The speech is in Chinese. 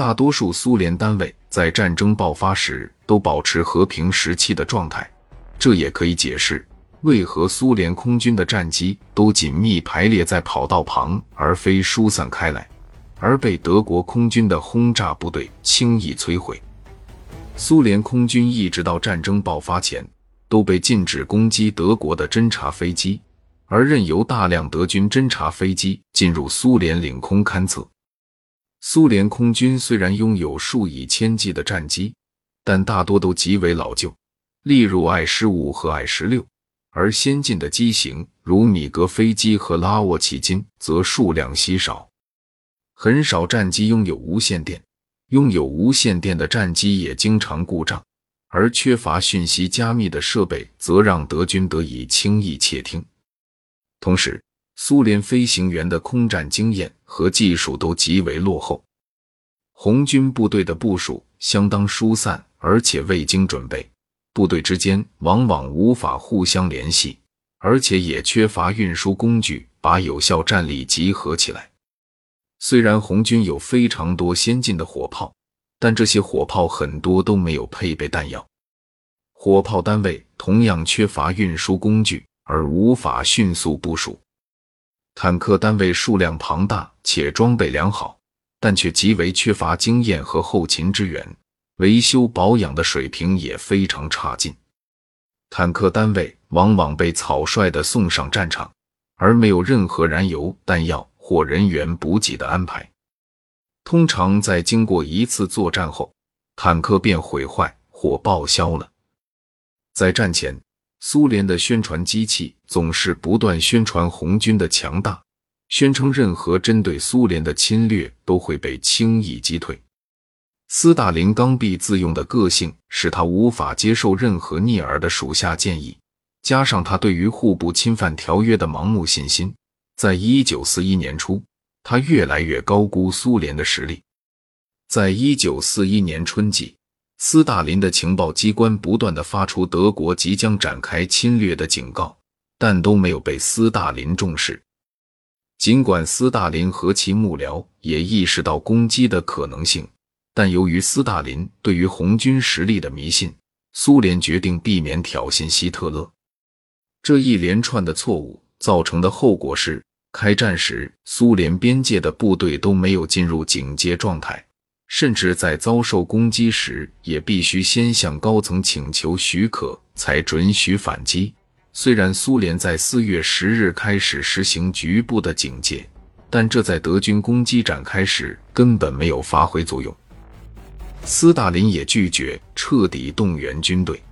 大多数苏联单位在战争爆发时都保持和平时期的状态，这也可以解释为何苏联空军的战机都紧密排列在跑道旁，而非疏散开来，而被德国空军的轰炸部队轻易摧毁。苏联空军一直到战争爆发前都被禁止攻击德国的侦察飞机，而任由大量德军侦察飞机进入苏联领空勘测。苏联空军虽然拥有数以千计的战机，但大多都极为老旧，例如 I 十五和 I 十六，而先进的机型如米格飞机和拉沃奇金则数量稀少。很少战机拥有无线电，拥有无线电的战机也经常故障，而缺乏讯息加密的设备则让德军得以轻易窃听。同时，苏联飞行员的空战经验和技术都极为落后，红军部队的部署相当疏散，而且未经准备，部队之间往往无法互相联系，而且也缺乏运输工具把有效战力集合起来。虽然红军有非常多先进的火炮，但这些火炮很多都没有配备弹药，火炮单位同样缺乏运输工具，而无法迅速部署。坦克单位数量庞大且装备良好，但却极为缺乏经验和后勤支援，维修保养的水平也非常差劲。坦克单位往往被草率地送上战场，而没有任何燃油、弹药或人员补给的安排。通常在经过一次作战后，坦克便毁坏或报销了。在战前。苏联的宣传机器总是不断宣传红军的强大，宣称任何针对苏联的侵略都会被轻易击退。斯大林刚愎自用的个性使他无法接受任何逆耳的属下建议，加上他对于互不侵犯条约的盲目信心，在一九四一年初，他越来越高估苏联的实力。在一九四一年春季。斯大林的情报机关不断的发出德国即将展开侵略的警告，但都没有被斯大林重视。尽管斯大林和其幕僚也意识到攻击的可能性，但由于斯大林对于红军实力的迷信，苏联决定避免挑衅希特勒。这一连串的错误造成的后果是，开战时苏联边界的部队都没有进入警戒状态。甚至在遭受攻击时，也必须先向高层请求许可才准许反击。虽然苏联在四月十日开始实行局部的警戒，但这在德军攻击展开时根本没有发挥作用。斯大林也拒绝彻底动员军队。